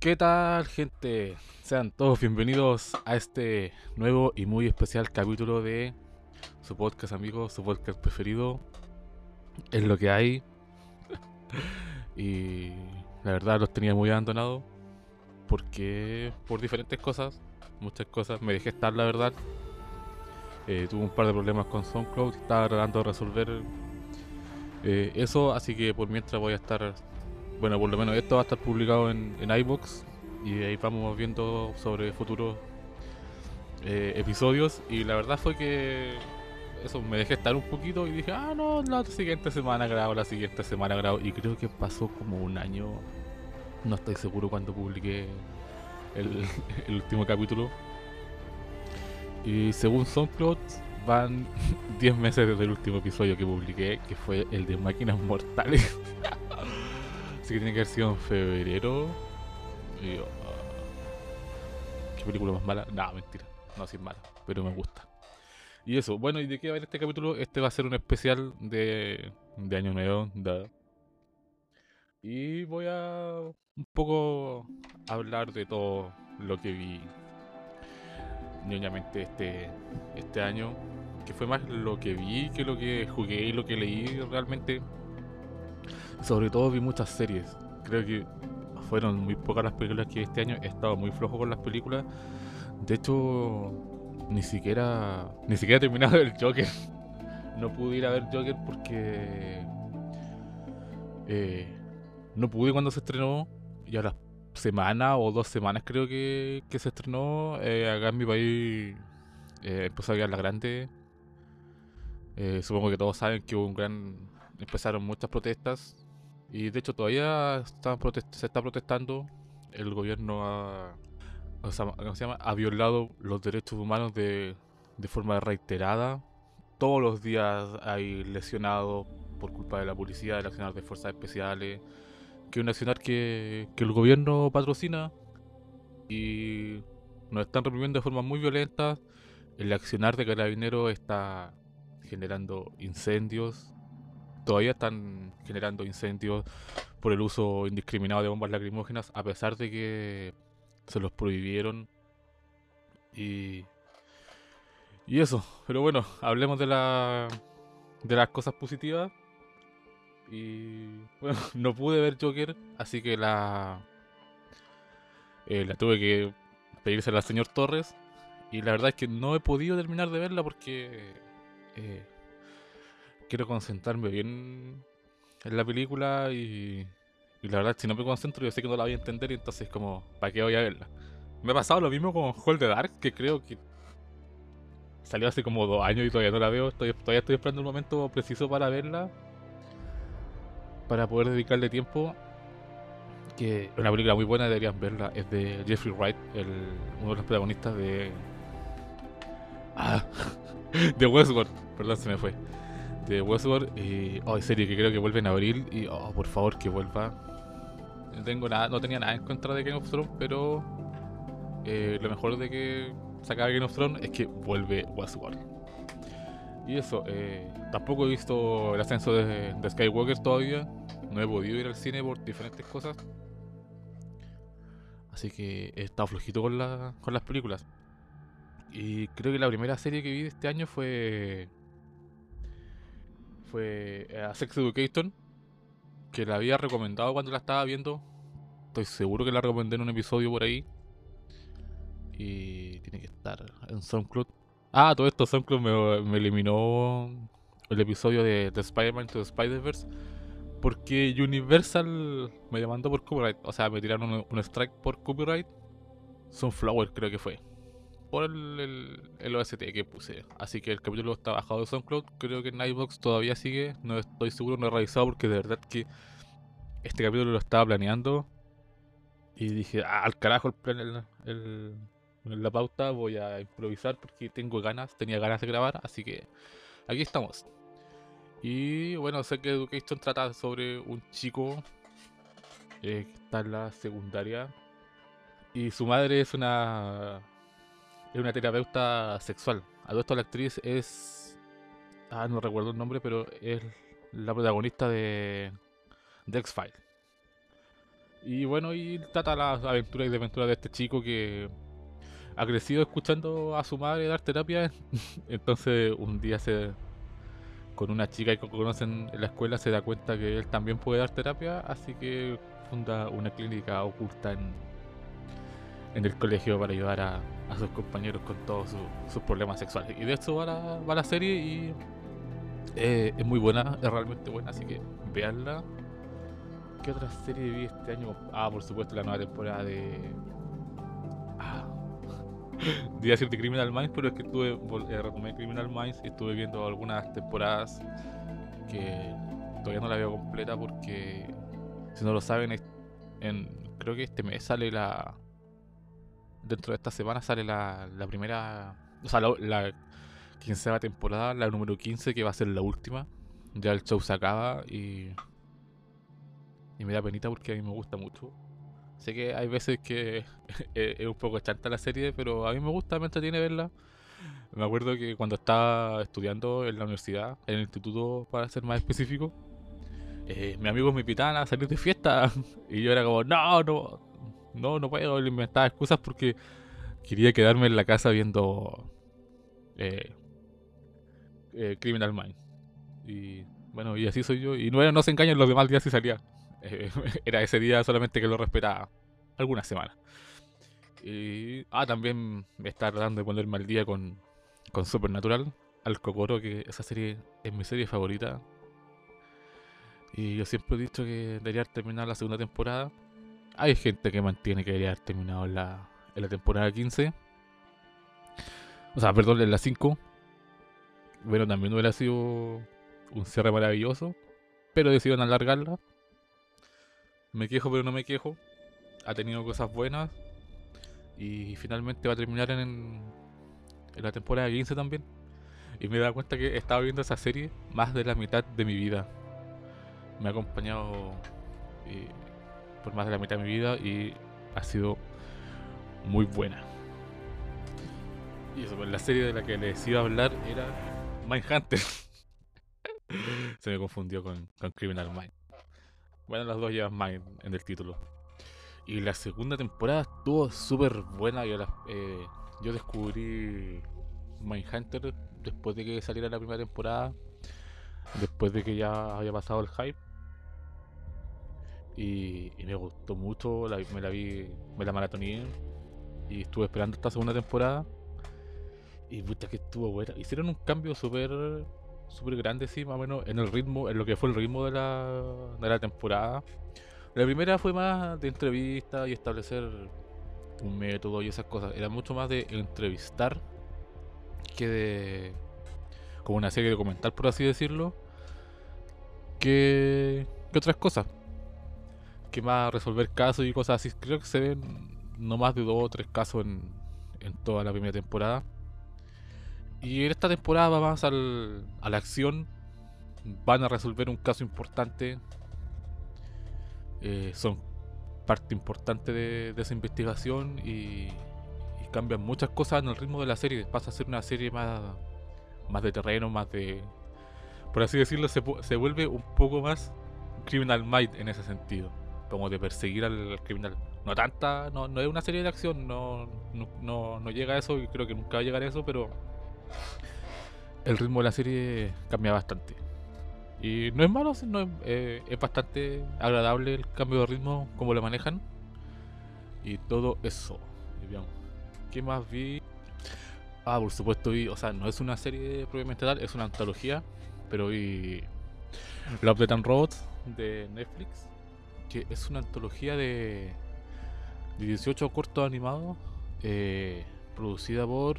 ¿Qué tal, gente? Sean todos bienvenidos a este nuevo y muy especial capítulo de su podcast, amigos, su podcast preferido. Es lo que hay. y la verdad los tenía muy abandonados. Porque por diferentes cosas, muchas cosas, me dejé estar, la verdad. Eh, tuve un par de problemas con SoundCloud, estaba tratando de resolver eh, eso, así que por mientras voy a estar bueno, por lo menos esto va a estar publicado en, en iBox y ahí vamos viendo sobre futuros eh, episodios. Y la verdad fue que eso me dejé estar un poquito y dije, ah, no, la siguiente semana grabo, la siguiente semana grabo. Y creo que pasó como un año, no estoy seguro cuando publiqué el, el último capítulo. Y según SoundCloud, van 10 meses desde el último episodio que publiqué, que fue el de Máquinas Mortales. Que tiene que haber sido en febrero. Y ah, ¿Qué película más mala? No, mentira. No, así es mala, pero me gusta. Y eso, bueno, ¿y de qué va a ir este capítulo? Este va a ser un especial de, de Año Nuevo. Y voy a un poco hablar de todo lo que vi ñoñamente este, este año. Que fue más lo que vi que lo que jugué y lo que leí realmente sobre todo vi muchas series. Creo que fueron muy pocas las películas que este año he estado muy flojo con las películas. De hecho, ni siquiera ni siquiera he terminado el Joker. No pude ir a ver Joker porque eh, no pude cuando se estrenó. Y a la semana o dos semanas creo que, que se estrenó. Eh, acá en mi país eh, empezó a quedar la grande. Eh, supongo que todos saben que hubo un gran empezaron muchas protestas y de hecho todavía se está protestando. El gobierno ha, ha violado los derechos humanos de, forma reiterada. Todos los días hay lesionados por culpa de la policía, del accionar de fuerzas especiales, que es un accionar que, que el gobierno patrocina y nos están reprimiendo de forma muy violenta. El accionar de carabineros está generando incendios, todavía están generando incendios por el uso indiscriminado de bombas lacrimógenas, a pesar de que se los prohibieron. Y, y eso, pero bueno, hablemos de, la, de las cosas positivas. Y bueno, no pude ver Joker, así que la, eh, la tuve que pedirse al señor Torres. Y la verdad es que no he podido terminar de verla porque eh, quiero concentrarme bien en la película y, y la verdad si no me concentro yo sé que no la voy a entender y entonces como, ¿para qué voy a verla? Me ha pasado lo mismo con Hold the Dark, que creo que salió hace como dos años y todavía no la veo, todavía estoy esperando el momento preciso para verla, para poder dedicarle tiempo. Que es una película muy buena, deberían verla, es de Jeffrey Wright, el, uno de los protagonistas de... Ah, de Westworld, perdón, se me fue de Westworld. Y, oh, serie que creo que vuelve en abril. Y, oh, por favor, que vuelva. No, tengo nada, no tenía nada en contra de Game of Thrones, pero eh, lo mejor de que sacaba Game of Thrones es que vuelve Westworld. Y eso, eh, tampoco he visto el ascenso de, Skywalker todavía. No he podido ir al cine por diferentes cosas. Así que he estado flojito con, la, con las películas. Y creo que la primera serie que vi este año fue fue eh, a Sex Education, que la había recomendado cuando la estaba viendo. Estoy seguro que la recomendé en un episodio por ahí. Y tiene que estar en SoundCloud. Ah, todo esto SoundCloud me, eliminó el episodio de, de Spider-Man to Spider-Verse. Porque Universal me demandó por copyright. O sea, me tiraron un, un strike por copyright. Sunflower creo que fue por el, el, OST que puse. Así que el capítulo está bajado de SoundCloud. Creo que en Nightbox todavía sigue. No estoy seguro, no he revisado porque de verdad que este capítulo lo estaba planeando. Y dije, ah, al carajo el el, la pauta. Voy a improvisar porque tengo ganas, tenía ganas de grabar. Así que aquí estamos. Y bueno, sé que Education trata sobre un chico eh, que está en la secundaria. Y su madre es una es una terapeuta sexual. A todo la actriz es. Ah, no recuerdo el nombre, pero es la protagonista de. The X-Files. Y bueno, y trata las aventuras y desventuras de este chico que ha crecido escuchando a su madre dar terapia. Entonces un día se con una chica que conocen en la escuela se da cuenta que él también puede dar terapia, así que funda una clínica oculta en, en el colegio para ayudar a, sus compañeros con todos sus problemas sexuales. Y de esto va la, va la serie y eh, es muy buena, es realmente buena, así que veanla. ¿Qué otra serie vi este año? Ah, por supuesto, la nueva temporada de. Ah. Día decir de Criminal Minds, pero es que estuve. Eh, retomé Criminal Minds y estuve viendo algunas temporadas que todavía no la veo completa porque. Si no lo saben, en, creo que este mes sale la. Dentro de esta semana sale la, la primera. O sea, la, la quinceava temporada, la número 15, que va a ser la última. Ya el show se acaba y y me da penita porque a mí me gusta mucho. Sé que hay veces que es un poco chanta la serie, pero a mí me gusta, me entretiene verla. Me acuerdo que cuando estaba estudiando en la universidad, en el instituto para ser más específico, eh, mis amigos me invitaban a salir de fiesta y yo era como, no, no, no, no puedo, le inventaba excusas porque quería quedarme en la casa viendo eh, eh, Criminal Minds. Y bueno, y así soy yo. Y no, no se engañan, los demás días sí salía. Era ese día solamente que lo respetaba. Algunas semanas. Y. Ah, también me está tratando de ponerme al día con, con Supernatural. Al Kokoro, que esa serie es mi serie favorita. Y yo siempre he dicho que debería terminar la segunda temporada. Hay gente que mantiene que debería haber terminado en la, la temporada 15. O sea, perdón, en la 5. Bueno, también hubiera sido un cierre maravilloso. Pero decidieron alargarla. Me quejo, pero no me quejo. Ha tenido cosas buenas. Y finalmente va a terminar en, en la temporada 15 también. Y me he dado cuenta que he estado viendo esa serie más de la mitad de mi vida. Me ha acompañado eh, por más de la mitad de mi vida y ha sido muy buena. Y eso, pues la serie de la que les iba a hablar era Mindhunter. Se me confundió con, Criminal Mind. Bueno, las dos llevan más en, el título. Y la segunda temporada estuvo súper buena. Yo, eh, yo descubrí Mindhunter después de que saliera la primera temporada. Después de que ya había pasado el hype. Y, me gustó mucho. me la vi, me la maratoné. Y estuve esperando esta segunda temporada. Y puta que estuvo buena. Hicieron un cambio súper súper grande, sí, más o menos, en el ritmo, en lo que fue el ritmo de la, de la temporada. La primera fue más de entrevista y establecer un método y esas cosas. Era mucho más de entrevistar que de. como una serie documental, por así decirlo. Que, que otras cosas. Que más resolver casos y cosas así. Creo que se ven no más de dos o tres casos en, en toda la primera temporada. Y en esta temporada va más al, a la acción. Van a resolver un caso importante. Eh, son parte importante de, esa investigación y, cambian muchas cosas en el ritmo de la serie. Pasa a ser una serie más, más de terreno, más de. Por así decirlo, se, se vuelve un poco más Criminal Might en ese sentido. Como de perseguir al, criminal. No tanta, no, no es una serie de acción, no, no, no llega a eso creo que nunca va a llegar a eso, pero el ritmo de la serie cambia bastante. Y no es malo, no eh, es, bastante agradable el cambio de ritmo, como lo manejan. Y todo eso. ¿Qué más vi? Ah, por supuesto vi, o sea, no es una serie propiamente tal, es una antología, pero vi Love, Death and Robots de Netflix, que es una antología de, 18 cortos animados, eh, producida por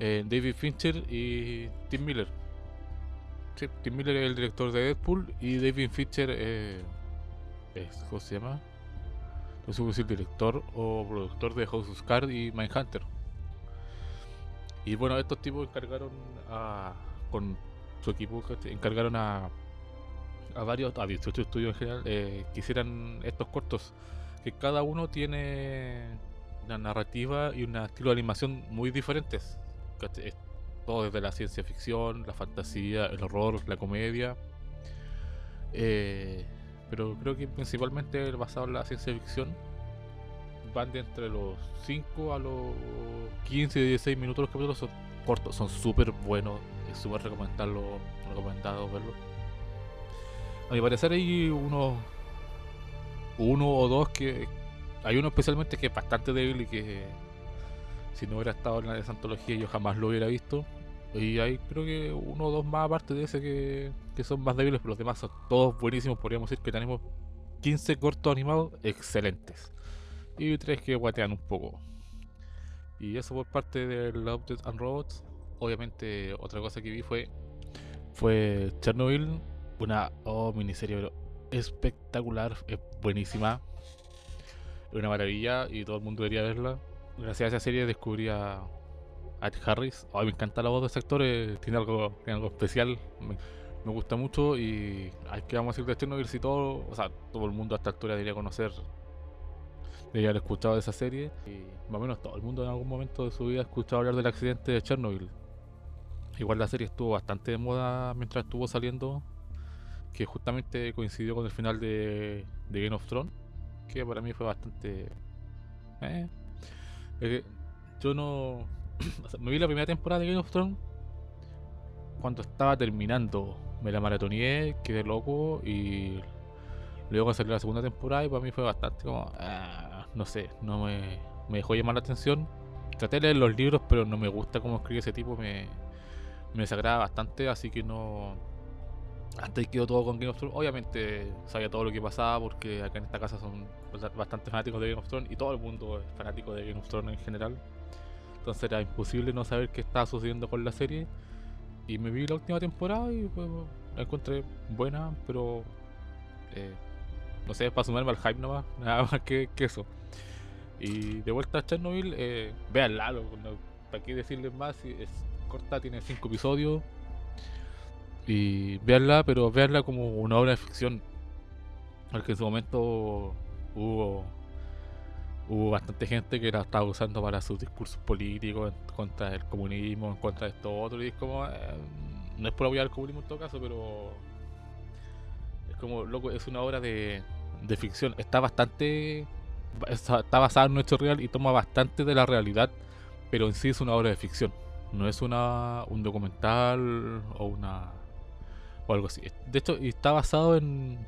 eh, David Fincher y Tim Miller. Tim Miller es el director de Deadpool y David Fincher es, ¿cómo se llama? No sé si el director o productor de House of Cards y Mindhunter. Y bueno, estos tipos encargaron a, con su equipo, encargaron a, a varios, a 18 estudios en general, eh, que hicieran estos cortos, que cada uno tiene una narrativa y un estilo de animación muy diferentes todo desde la ciencia ficción, la fantasía, el horror, la comedia. Eh, pero creo que principalmente basado en la ciencia ficción. Van de entre los 5 a los 15, 16 minutos los capítulos, son cortos, son súper buenos, es súper recomendado, recomendado verlo. A mi parecer hay uno, uno o dos que... Hay uno especialmente que es bastante débil y que si no hubiera estado en la desantología yo jamás lo hubiera visto. Y hay creo que uno o dos más aparte de ese que, que son más débiles, pero los demás son todos buenísimos. Podríamos decir que tenemos 15 cortos animados excelentes. Y tres que guatean un poco. Y eso por parte de Love, and Robots. Obviamente otra cosa que vi fue fue Chernobyl, una oh, miniserie espectacular, es buenísima. Es una maravilla y todo el mundo debería verla. Gracias a esa serie descubrí a Ed Harris. Ay, me encanta la voz de ese actor, eh, tiene, algo, tiene algo especial. Me, gusta mucho y hay que vamos a decir de Chernobyl si todo, o sea, todo el mundo a esta altura debería conocer, debería haber escuchado de esa serie. Y más o menos todo el mundo en algún momento de su vida ha escuchado hablar del accidente de Chernobyl. Igual la serie estuvo bastante de moda mientras estuvo saliendo, que justamente coincidió con el final de, de Game of Thrones, que para mí fue bastante... Eh, yo no. me vi la primera temporada de Game of Thrones cuando estaba terminando. Me la maratoneé, quedé loco y luego salió la segunda temporada y para mí fue bastante como. Ah, no sé, no me, me dejó llamar la atención. Traté de leer los libros, pero no me gusta cómo escribe ese tipo, me, me desagrada bastante, así que no. Hasta ahí quedó todo con Game of Thrones. Obviamente sabía todo lo que pasaba porque acá en esta casa son bastante fanáticos de Game of Thrones y todo el mundo es fanático de Game of Thrones en general. Entonces era imposible no saber qué estaba sucediendo con la serie. Y me vi la última temporada y pues, la encontré buena, pero eh, no sé, para sumarme al hype nomás, nada más que, eso. Y de vuelta a Chernobyl, eh, véanla, para qué decirles más, es corta, tiene 5 episodios. Y véanla, pero véanla como una obra de ficción. Porque en su momento hubo hubo bastante gente que la estaba usando para sus discursos políticos en contra del comunismo, en contra de esto otro, y es como, eh, no es por apoyar el comunismo en todo caso, pero es como, loco, es una obra de, de ficción, está bastante, está, basada en un hecho real y toma bastante de la realidad, pero en sí es una obra de ficción, no es una un documental o una o algo así. De hecho, está basado en,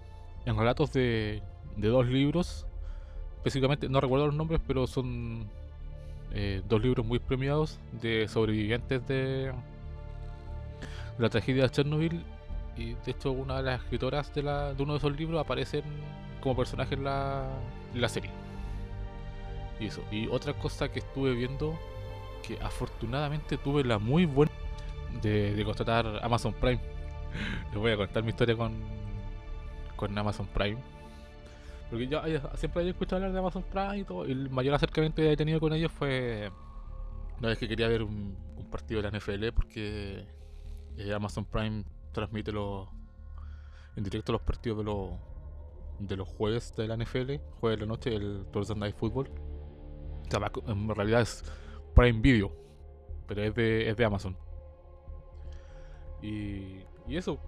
en relatos de, de dos libros específicamente, no recuerdo los nombres, pero son eh, dos libros muy premiados de sobrevivientes de la tragedia de Chernobyl. Y de hecho, una de las escritoras de, la, de uno de esos libros aparecen como personaje en la, en la serie. Y eso. Y otra cosa que estuve viendo, que afortunadamente tuve la muy buena de, de contratar Amazon Prime. Les voy a contar mi historia con, con Amazon Prime porque yo siempre había escuchado hablar de Amazon Prime y todo. Y el mayor acercamiento que he tenido con ellos fue una vez que quería ver un, partido de la NFL porque eh, Amazon Prime transmite los en directo los partidos de los de los jueves de la NFL, jueves de la noche, el Thursday Night Football. en realidad es Prime Video, pero es de, es de Amazon. Y, y eso.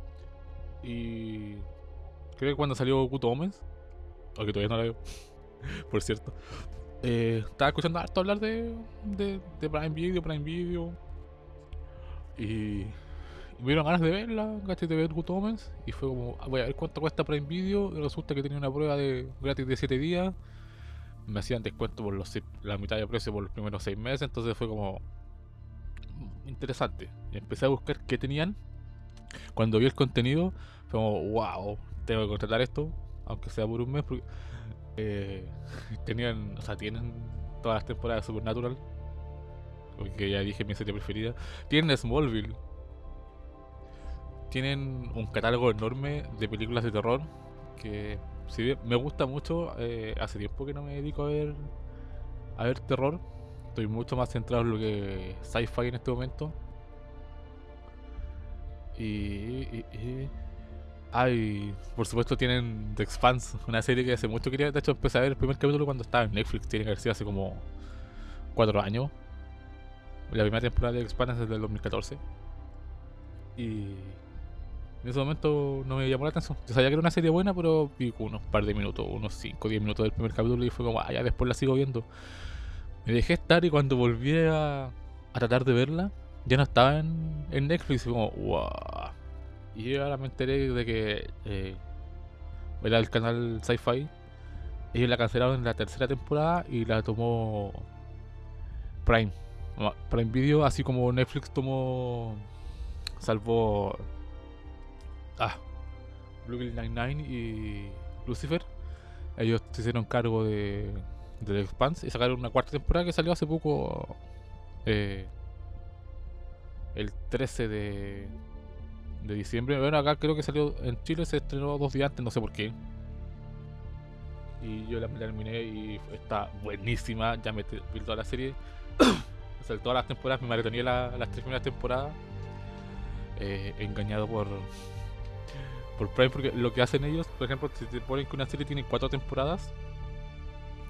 Y creo que cuando salió Good Omens, aunque todavía no la veo, por cierto. Eh, estaba escuchando harto hablar de, de, de, Prime Video, Prime Video. Y, me dieron ganas de verla, gaché de ver Good Omens. Y fue como, ah, voy a ver cuánto cuesta Prime Video. Y resulta que tenía una prueba de gratis de 7 días. Me hacían descuento por los, la mitad de precio por los primeros 6 meses. Entonces fue como interesante. Y empecé a buscar qué tenían. Cuando vi el contenido, fue como, wow, tengo que contratar esto aunque sea por un mes, porque eh, tenían, o sea, tienen todas las temporadas de Supernatural, porque ya dije mi serie preferida. Tienen Smallville, tienen un catálogo enorme de películas de terror que si me gusta mucho, eh, hace tiempo que no me dedico a ver a ver terror. Estoy mucho más centrado en lo que sci-fi en este momento. Y, Ay, por supuesto tienen The Expanse, una serie que hace mucho quería. De hecho, empecé a ver el primer capítulo cuando estaba en Netflix. Tiene que haber sido hace como cuatro años. La primera temporada de The Expanse es del 2014. Y, En ese momento no me llamó la atención. Yo sabía que era una serie buena, pero vi unos par de minutos, unos 5 o 10 minutos del primer capítulo y fue como, ah, ya después la sigo viendo. Me dejé estar y cuando volví a tratar de verla, ya no estaba en, Netflix. Y como, wow. Y ahora me enteré de que eh, era el canal Sci-Fi. Ellos la cancelaron en la tercera temporada y la tomó Prime. Prime Video, así como Netflix tomó. Salvo. Ah. Brooklyn Nine-Nine y Lucifer. Ellos se hicieron cargo de. De The Expanse y sacaron una cuarta temporada que salió hace poco. Eh, el 13 de, de diciembre. Bueno, acá creo que salió en Chile, se estrenó dos días antes, no sé por qué. Y yo la terminé y está buenísima. Ya me vi toda la serie. o sea, todas las temporadas, me maratoné la, las tres primeras temporadas. Eh, engañado por por Prime, porque lo que hacen ellos, por ejemplo, si te ponen que una serie tiene cuatro temporadas,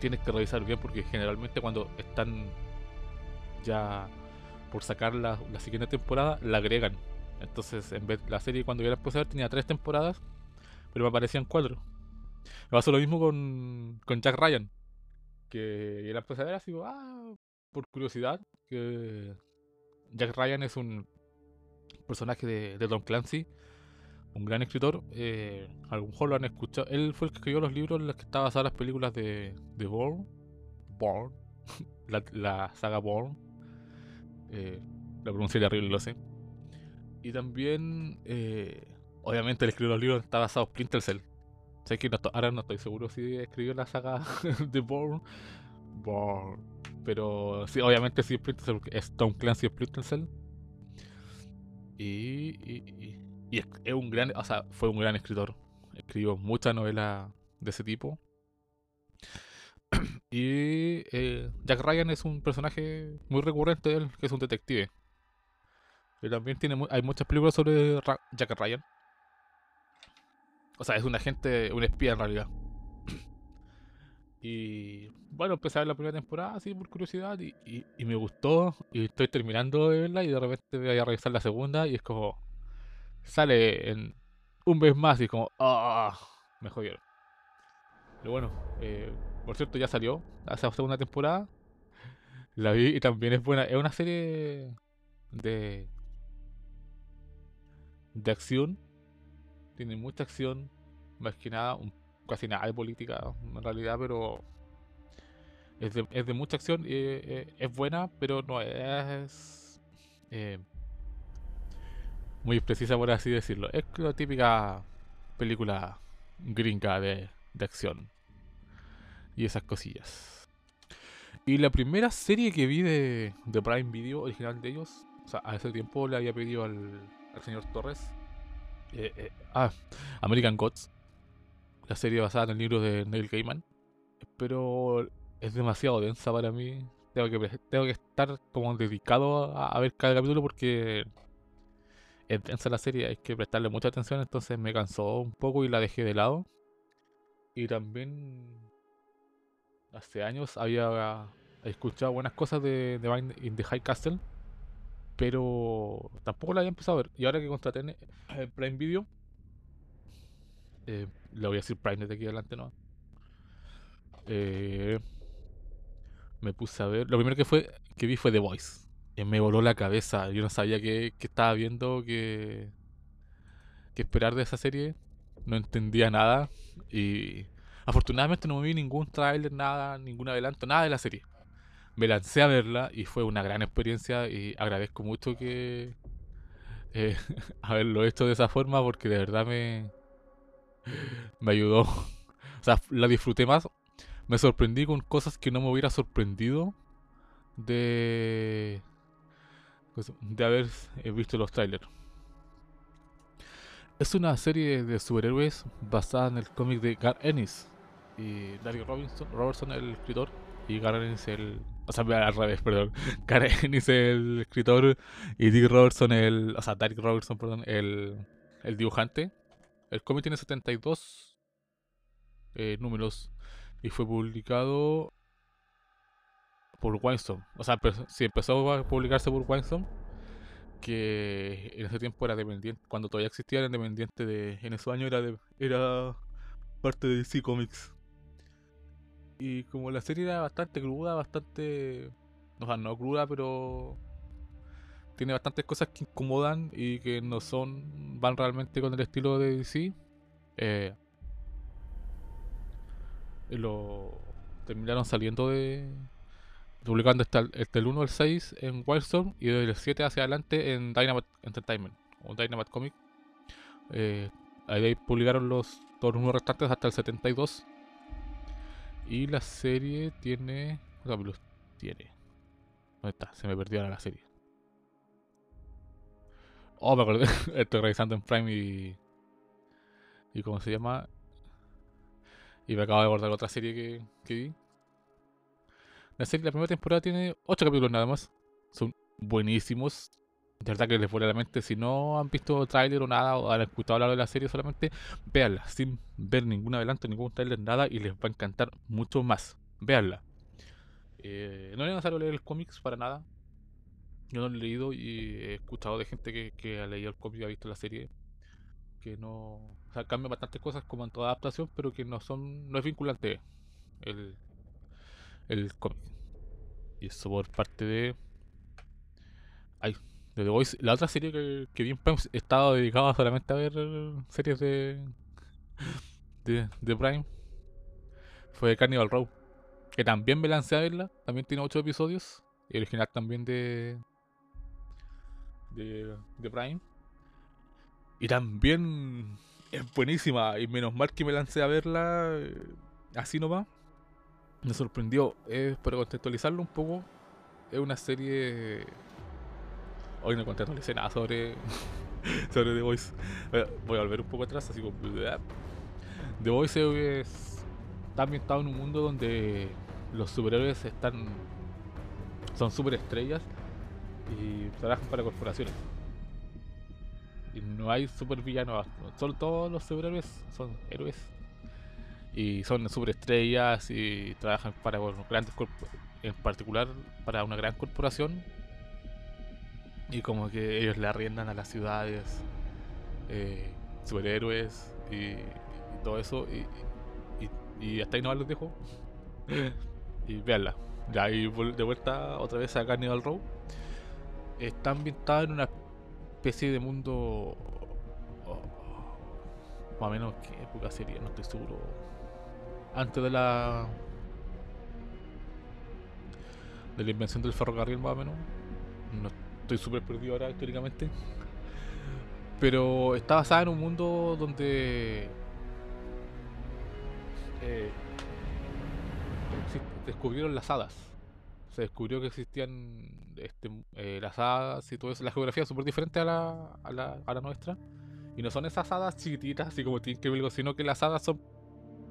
tienes que revisar bien porque generalmente cuando están ya por sacar la, siguiente temporada, la agregan. Entonces, en vez la serie cuando yo la ver tenía tres temporadas, pero me aparecían cuatro. Me pasó lo mismo con, con Jack Ryan, que yo la empecé a así, ah, por curiosidad, que Jack Ryan es un personaje de, de Tom Clancy, un gran escritor. Eh, a lo mejor lo han escuchado. Él fue el que escribió los libros en los que estaban basadas las películas de, de Bourne. Bourne. la, la saga Bourne. Eh, la pronuncié terrible, lo sé. Y también, eh, obviamente, el escribió los libros está basado en Splinter Cell. Sé que ahora no estoy seguro si escribió la saga de Bourne. Bourne. Pero sí, obviamente sí, Splinter Cell, es Tom Clancy Splinter Cell. Y, es, un gran, o sea, fue un gran escritor. Escribió muchas novelas de ese tipo. y eh, Jack Ryan es un personaje muy recurrente él, que es un detective. Y también tiene hay muchas películas sobre Jack Ryan. O sea, es un agente, un espía en realidad. Y bueno, empecé a ver la primera temporada así por curiosidad y, y, me gustó. Y estoy terminando de verla y de repente voy a revisar la segunda y es como. Sale en un mes más y es como. ¡Ah! me jodieron. Pero bueno, eh, por cierto, ya salió la segunda temporada. La vi y también es buena. Es una serie de de acción. Tiene mucha acción, más que nada, casi nada de política en realidad, pero es de, es de mucha acción. eh, es buena, pero no es eh, muy precisa, por así decirlo. Es la típica película gringa de, de acción y esas cosillas. Y la primera serie que vi de, de Prime Video original de ellos, o sea, a ese tiempo le había pedido al, al señor Torres. Eh, eh, ah, American Gods. La serie basada en el libro de Neil Gaiman. Pero es demasiado densa para mí. Tengo que, tengo que estar como dedicado a, ver cada capítulo porque es densa la serie. Hay que prestarle mucha atención. Entonces me cansó un poco y la dejé de lado. Y también hace años había escuchado buenas cosas de, de in the High Castle pero tampoco la había empezado a ver. Y ahora que contraté en eh, Prime Video, eh, le voy a decir Prime desde aquí adelante, ¿no? Eh, me puse a ver. Lo primero que fue que vi fue The Voice. Y me voló la cabeza. Yo no sabía que, estaba viendo, que, que esperar de esa serie. No entendía nada. Y afortunadamente no me vi ningún tráiler, nada, ningún adelanto, nada de la serie me lancé a verla y fue una gran experiencia y agradezco mucho que eh, haberlo hecho de esa forma porque de verdad me, me ayudó. O sea, la disfruté más. Me sorprendí con cosas que no me hubiera sorprendido de, de haber eh, visto los trailers. Es una serie de superhéroes basada en el cómic de Gar Ennis y Larry Robinson, Robertson, el escritor, y Gar Ennis, el o sea, al revés, perdón. Karen es el escritor y Dick Robertson, el. O sea, Derek Robertson, perdón, el, el dibujante. El cómic tiene 72 eh, números y fue publicado por Winston. O sea, si empezó a publicarse por Winston que en ese tiempo era dependiente, cuando todavía existía era dependiente de, en esos años era, de, era parte de DC Comics. Y como la serie era bastante cruda, bastante, o sea, no cruda, pero tiene bastantes cosas que incomodan y que no son, van realmente con el estilo de DC. Eh, lo terminaron saliendo de, publicando hasta el, el 1 al 6 en Wildstorm y del 7 hacia adelante en Dynamite Entertainment o Dynamite Comic. Eh, ahí publicaron los todos los restantes hasta el 72. Y la serie tiene. ¿Cuántos tiene? ¿Dónde está? Se me perdió ahora la serie. Oh, me acordé. Estoy revisando en Prime y. ¿Y cómo se llama? Y me acabo de acordar otra serie que, que vi. La serie, la primera temporada tiene 8 capítulos nada más. Son buenísimos. De verdad que les vuela la mente. Si no han visto tráiler o nada, o han escuchado hablar de la serie solamente, véanla, sin ver ningún adelanto, ningún tráiler, nada, y les va a encantar mucho más. Véanla. Eh, no es necesario leer el cómics para nada. Yo no lo he leído y he escuchado de gente que, ha leído el cómic y ha visto la serie. Que no. O sea, cambian bastantes cosas como en toda adaptación, pero que no son. no es vinculante el, el cómic. Y eso por parte de. Ay, La otra serie que, que vi en Prime estaba dedicada solamente a ver series de. de, de Prime. Fue Carnival Row. Que también me lancé a verla. También tiene 8 episodios. Y original también de. de, de Prime. Y también es buenísima. Y menos mal que me lancé a verla eh, así nomás me sorprendió. Es, para contextualizarlo un poco, es una serie. Hoy no contextualicé nada sobre, sobre The Voice. Voy a volver un poco atrás, así como. The Voice es, está en un mundo donde los superhéroes están. son superestrellas y trabajan para corporaciones. Y no hay supervillanos, solo todos los superhéroes son héroes y son superestrellas y trabajan para grandes en particular para una gran corporación y como que ellos le arriendan a las ciudades eh, superhéroes y, todo eso y, hasta ahí no los dejo. Y veanla ya ahí de vuelta otra vez a Carnival Row está ambientada en una especie de mundo oh, más o menos qué época sería no estoy seguro. Antes de la de la invención del ferrocarril más o menos. No estoy súper perdido ahora históricamente pero está basada en un mundo donde eh, descubrieron las hadas. Se descubrió que existían este, eh, las hadas y todo eso. La geografía es súper diferente a la, a, la, a la nuestra. Y no son esas hadas chiquititas así como tienen que sino que las hadas son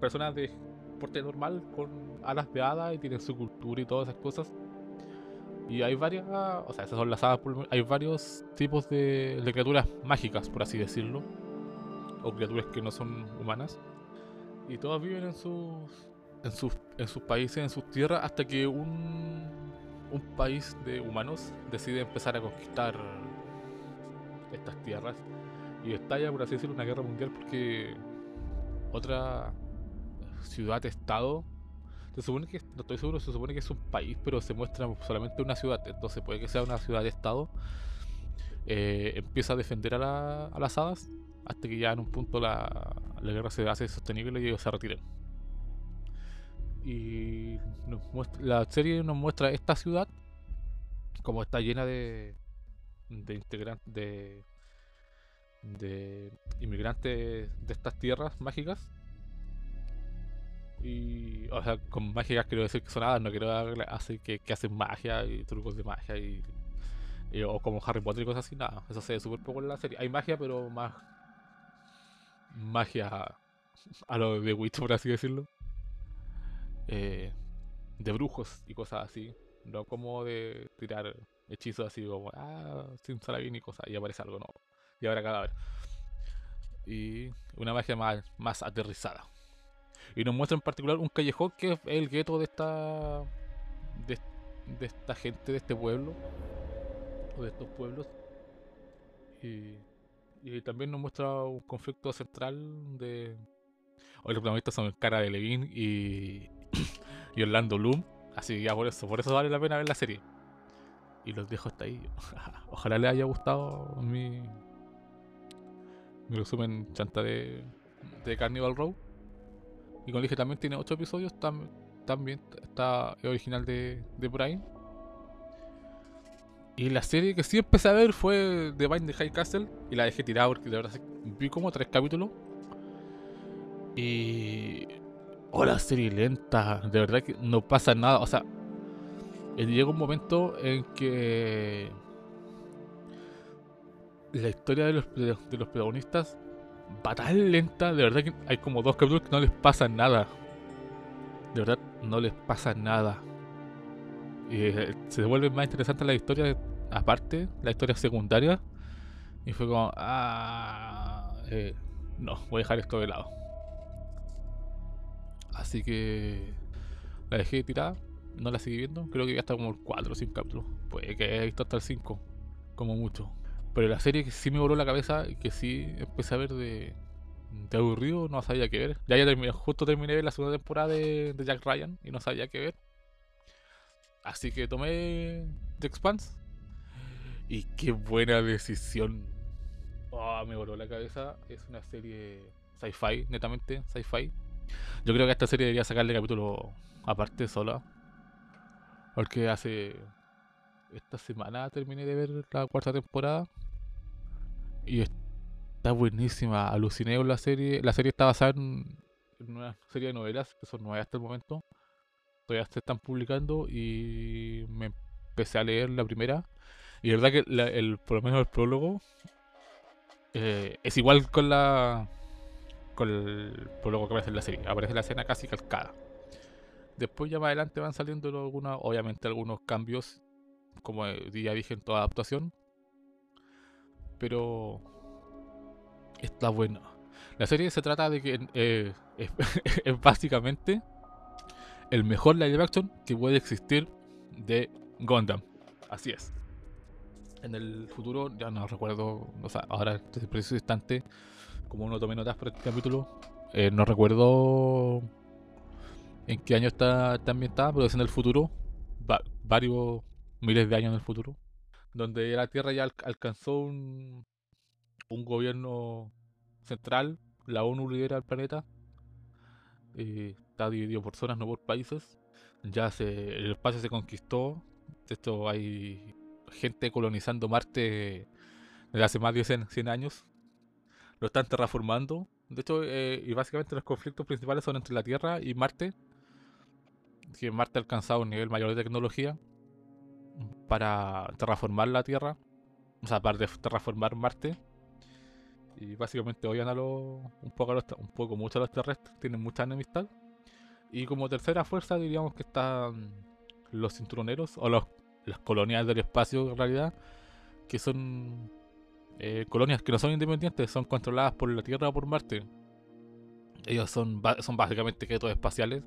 personas de porte normal con alas de hada y tienen su cultura y todas esas cosas. Y hay varias, o sea, esas son las hadas, hay varios tipos de, criaturas mágicas, por así decirlo, o criaturas que no son humanas. Y todas viven en sus, en sus, en sus países, en sus tierras, hasta que un, un país de humanos decide empezar a conquistar estas tierras. Y estalla, por así decirlo, una guerra mundial porque otra ciudad-estado. Se supone que, no estoy seguro, se supone que es un país, pero se muestra solamente una ciudad. Entonces puede que sea una ciudad-estado. Eh, empieza a defender a, las hadas hasta que ya en un punto la, guerra se hace sostenible y ellos se retiran. Y la serie nos muestra esta ciudad como está llena de, de integrantes, de, de inmigrantes de estas tierras mágicas y, o sea, con mágicas quiero decir que son hadas, no quiero hacer que, que hacen magia y trucos de magia y, o como Harry Potter y cosas así, nada. Eso se ve súper poco en la serie. Hay magia, pero más magia a lo de Witch, por así decirlo. Eh, de brujos y cosas así. No como de tirar hechizos así como, ah, sin salabín y cosas, y aparece algo, no. Y habrá cadáver. Y una magia más, más aterrizada. Y nos muestra en particular un callejón que es el gueto de esta. De, esta gente, de este pueblo. O de estos pueblos. Y, y también nos muestra un conflicto central de. Hoy los protagonistas son Cara de Levine y, y Orlando Bloom. Así que ya por eso, por eso vale la pena ver la serie. Y los dejo hasta ahí. Ojalá les haya gustado mi, mi resumen chanta de, de Carnival Row. Y como dije, también tiene 8 episodios. también está original de, de Prime. Y la serie que sí empecé a ver fue The Bind the High Castle. Y la dejé tirada porque de verdad vi como tres capítulos. Y. Oh, la serie lenta. De verdad que no pasa nada. O sea, eh, llega un momento en que. La historia de los, de los protagonistas va tan lenta. De verdad que hay como dos capítulos que no les pasa nada. De verdad, no les pasa nada. Y eh, se vuelve más interesante la historia, aparte, la historia secundaria. Y fue como, ah, eh, no, voy a dejar esto de lado. Así que la dejé tirada, no la seguí viendo. Creo que ya está como el 4 o 5 capítulos. Puede que haya visto hasta el 5, como mucho. Pero la serie que sí me voló la cabeza y que sí empecé a ver de, de aburrido, no sabía qué ver. Ya, ya terminé, justo terminé la segunda temporada de, Jack Ryan y no sabía qué ver. Así que tomé The Expanse. Y qué buena decisión. Oh, me voló la cabeza. Es una serie sci-fi, netamente, sci-fi. Yo creo que esta serie debería sacarle capítulo aparte sola. Porque hace. Esta semana terminé de ver la cuarta temporada. Y está buenísima. Aluciné con la serie. La serie está basada en, una serie de novelas que son nuevas hasta el momento todavía se están publicando y me empecé a leer la primera. Y la verdad que el, por lo menos el prólogo eh, es igual con la con el prólogo que aparece en la serie. Aparece la escena casi calcada. Después ya más adelante van saliendo algunas, obviamente algunos cambios, como ya dije en toda adaptación. Pero está buena. La serie se trata de que eh, es básicamente el mejor live action que puede existir de Gundam. Así es. En el futuro, ya no recuerdo, o sea, ahora en este preciso instante, como uno tome notas por este capítulo, eh, no recuerdo en qué año está, está ambientada, pero es en el futuro, varios miles de años en el futuro, donde la Tierra ya alcanzó un, gobierno central, la ONU lidera el planeta, eh, está dividido por zonas, no por países. Ya se, el espacio se conquistó. Esto hay gente colonizando Marte desde hace más de 100, años. Lo están terraformando. De hecho, eh, y básicamente los conflictos principales son entre la Tierra y Marte. Que Marte ha alcanzado un nivel mayor de tecnología para terraformar la Tierra. O sea, para terraformar Marte y básicamente odian a los. Un poco, un poco mucho a los terrestres, tienen mucha enemistad. Y como tercera fuerza, diríamos que están los cinturoneros, o los, las colonias del espacio en realidad, que son eh, colonias que no son independientes, son controladas por la Tierra o por Marte. Ellos son, son básicamente quietos espaciales.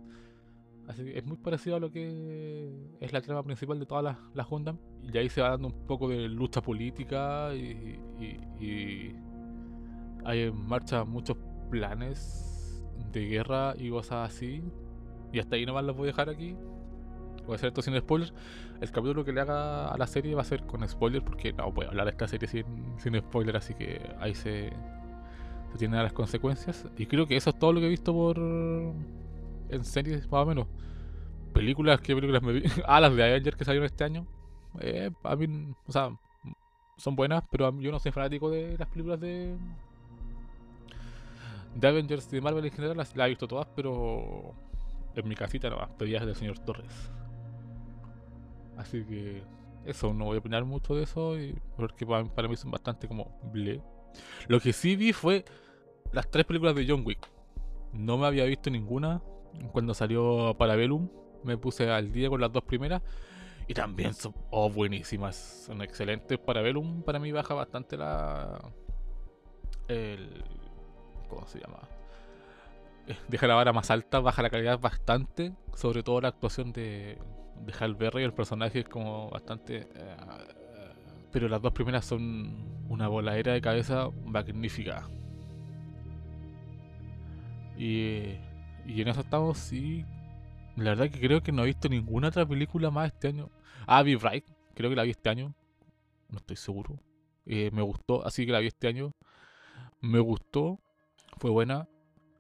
Así que es muy parecido a lo que es la trama principal de todas las, las Y ahí se va dando un poco de lucha política y, y hay en marcha muchos planes de guerra y cosas así. Y hasta ahí nomás los voy a dejar aquí. Voy a hacer esto sin spoilers. El capítulo que le haga a la serie va a ser con spoilers porque no voy a hablar de esta serie sin, sin spoilers, así que ahí se, se tienen las consecuencias. Y creo que eso es todo lo que he visto por en series más o menos. Películas, ¿qué películas me vi? ah, las de Avengers que salieron este año. Eh, a mí, o sea, son buenas, pero yo no soy fanático de las películas de, de Avengers y de Marvel en general las, he visto todas, pero en mi casita no, pedías del señor Torres. Así que eso, no voy a opinar mucho de eso, y, porque para, mí son bastante como ble. Lo que sí vi fue las tres películas de John Wick. No me había visto ninguna cuando salió Parabellum. Me puse al día con las dos primeras. Y también son oh, buenísimas. Son excelentes. Parabellum para mí baja bastante la. El, ¿cómo se llama? Eh, deja la vara más alta, baja la calidad bastante, sobre todo la actuación de, de Hal Berry, el personaje es como bastante eh, pero las dos primeras son una voladera de cabeza magnífica. Y, y en eso estamos, sí. La verdad que creo que no he visto ninguna otra película más este año. Ah, vi Bright, creo que la vi este año. No estoy seguro. Eh, me gustó, así que la vi este año. Me gustó, fue buena,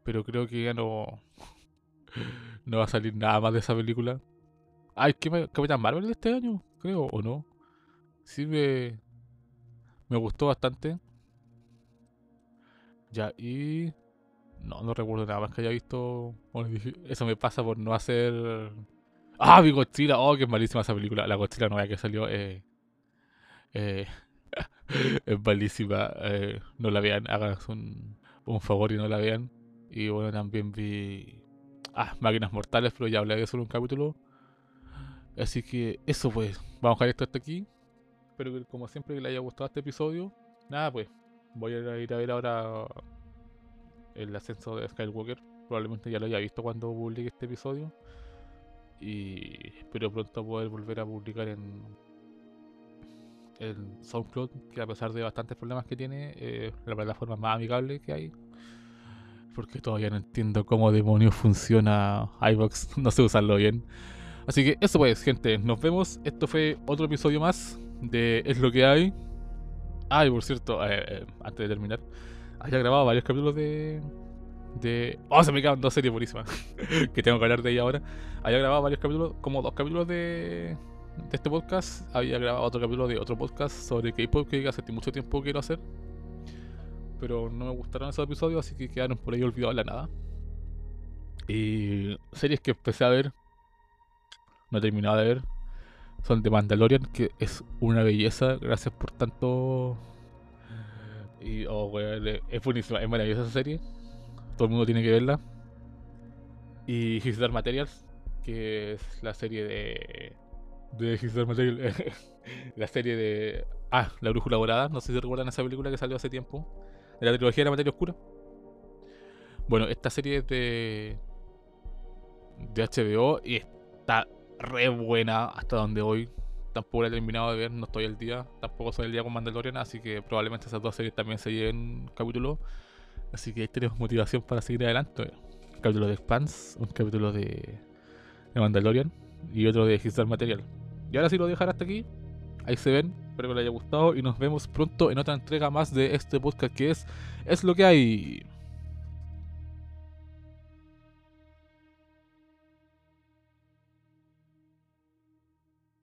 pero creo que ya no, no va a salir nada más de esa película. Ay, ¿qué me, Capitán Marvel de este año? Creo, ¿o no? Sí, me, me gustó bastante. Ya, y... No, no recuerdo nada más que haya visto. eso me pasa por no hacer... Ah, mi Godzilla. Oh, que malísima esa película. La Godzilla nueva que salió. Eh, eh, es malísima. Eh, no la vean. Hagan un, un favor y no la vean. Y bueno, también vi... Ah, Máquinas Mortales, pero ya hablé de eso un capítulo. Así que eso pues, vamos a dejar esto hasta aquí. Espero que como siempre que le haya gustado este episodio. Nada pues, voy a ir a ver ahora el ascenso de Skywalker. Probablemente ya lo haya visto cuando publique este episodio. Y espero pronto poder volver a publicar en, en SoundCloud, que a pesar de bastantes problemas que tiene, es la plataforma más amigable que hay. Porque todavía no entiendo cómo demonios funciona iVox, no sé usarlo bien. Así que eso pues, gente, nos vemos. Esto fue otro episodio más de Es lo que hay. Ah, y por cierto, eh, eh, antes de terminar, había grabado varios capítulos de. de. Oh, se me quedan dos series buenísimas. que tengo que hablar de ella ahora. Había grabado varios capítulos, como dos capítulos de. de este podcast. Había grabado otro capítulo de otro podcast sobre K-pop que hace mucho tiempo quiero hacer. Pero no me gustaron esos episodios, así que quedaron por ahí olvidados la nada. Y series que empecé a ver no he terminado de ver, son de Mandalorian, que es una belleza. Gracias por tanto. Y, oh, es buenísima, es maravillosa esa serie. Todo el mundo tiene que verla. Y His Materials, que es la serie de. De His Materials. la serie de. Ah, La Brújula Dorada. No sé si recuerdan esa película que salió hace tiempo. De la trilogía de la materia oscura. Bueno, esta serie es de. de HBO y está re buena hasta donde hoy. Tampoco la he terminado de ver, no estoy al día. Tampoco soy el día con Mandalorian, así que probablemente esas dos series también se lleven capítulo. Así que ahí tenemos motivación para seguir adelante. Un capítulo de Expanse, un capítulo de, de Mandalorian y otro de His Material. Y ahora sí lo voy dejar hasta aquí. Ahí se ven. Espero que les haya gustado y nos vemos pronto en otra entrega más de este podcast que es Es lo que hay.